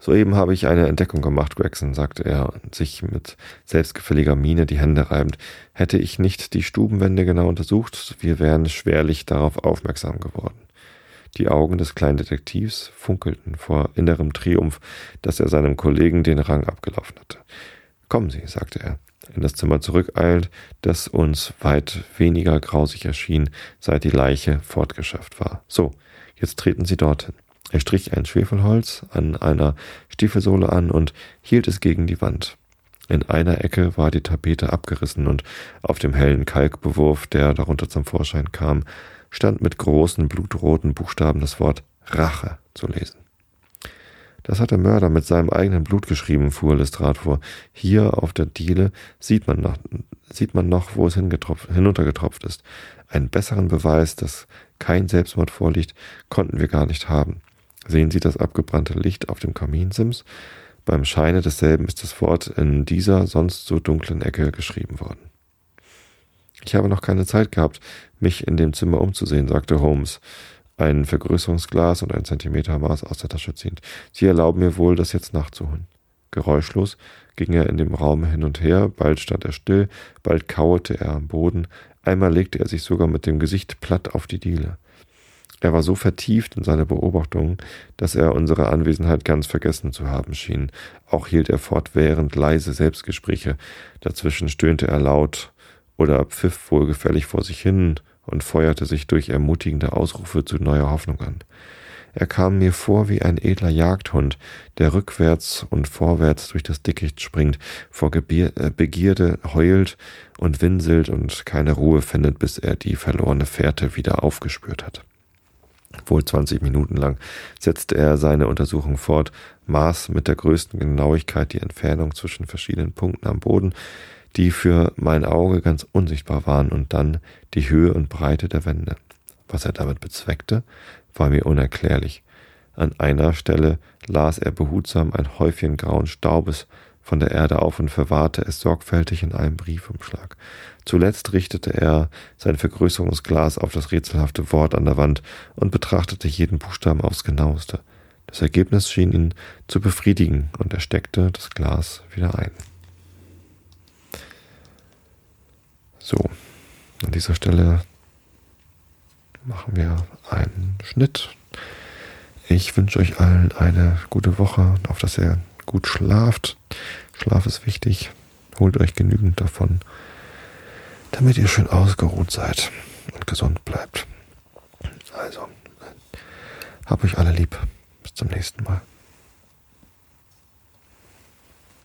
Soeben habe ich eine Entdeckung gemacht, Gregson, sagte er, sich mit selbstgefälliger Miene die Hände reibend. Hätte ich nicht die Stubenwände genau untersucht, wir wären schwerlich darauf aufmerksam geworden. Die Augen des kleinen Detektivs funkelten vor innerem Triumph, dass er seinem Kollegen den Rang abgelaufen hatte. Kommen Sie, sagte er, in das Zimmer zurückeilend, das uns weit weniger grausig erschien, seit die Leiche fortgeschafft war. So, jetzt treten Sie dorthin. Er strich ein Schwefelholz an einer Stiefelsohle an und hielt es gegen die Wand. In einer Ecke war die Tapete abgerissen und auf dem hellen Kalkbewurf, der darunter zum Vorschein kam, stand mit großen blutroten Buchstaben das Wort Rache zu lesen. Das hat der Mörder mit seinem eigenen Blut geschrieben, fuhr Lestrade vor. Hier auf der Diele sieht man noch, sieht man noch wo es hinuntergetropft ist. Einen besseren Beweis, dass kein Selbstmord vorliegt, konnten wir gar nicht haben. Sehen Sie das abgebrannte Licht auf dem Kaminsims? Beim Scheine desselben ist das Wort in dieser sonst so dunklen Ecke geschrieben worden. Ich habe noch keine Zeit gehabt, mich in dem Zimmer umzusehen, sagte Holmes, ein Vergrößerungsglas und ein Zentimetermaß aus der Tasche ziehend. Sie erlauben mir wohl, das jetzt nachzuholen. Geräuschlos ging er in dem Raum hin und her, bald stand er still, bald kauerte er am Boden, einmal legte er sich sogar mit dem Gesicht platt auf die Diele. Er war so vertieft in seine Beobachtungen, dass er unsere Anwesenheit ganz vergessen zu haben schien. Auch hielt er fortwährend leise Selbstgespräche. Dazwischen stöhnte er laut oder pfiff wohlgefällig vor sich hin und feuerte sich durch ermutigende Ausrufe zu neuer Hoffnung an. Er kam mir vor wie ein edler Jagdhund, der rückwärts und vorwärts durch das Dickicht springt, vor Gebier äh, Begierde heult und winselt und keine Ruhe findet, bis er die verlorene Fährte wieder aufgespürt hat. Wohl 20 Minuten lang setzte er seine Untersuchung fort, maß mit der größten Genauigkeit die Entfernung zwischen verschiedenen Punkten am Boden, die für mein Auge ganz unsichtbar waren, und dann die Höhe und Breite der Wände. Was er damit bezweckte, war mir unerklärlich. An einer Stelle las er behutsam ein Häufchen grauen Staubes von der Erde auf und verwahrte es sorgfältig in einem Briefumschlag. Zuletzt richtete er sein Vergrößerungsglas auf das rätselhafte Wort an der Wand und betrachtete jeden Buchstaben aufs genaueste. Das Ergebnis schien ihn zu befriedigen und er steckte das Glas wieder ein. So, an dieser Stelle machen wir einen Schnitt. Ich wünsche euch allen eine gute Woche, auf dass ihr gut schlaft. Schlaf ist wichtig. Holt euch genügend davon damit ihr schön ausgeruht seid und gesund bleibt. Also, hab euch alle lieb. Bis zum nächsten Mal.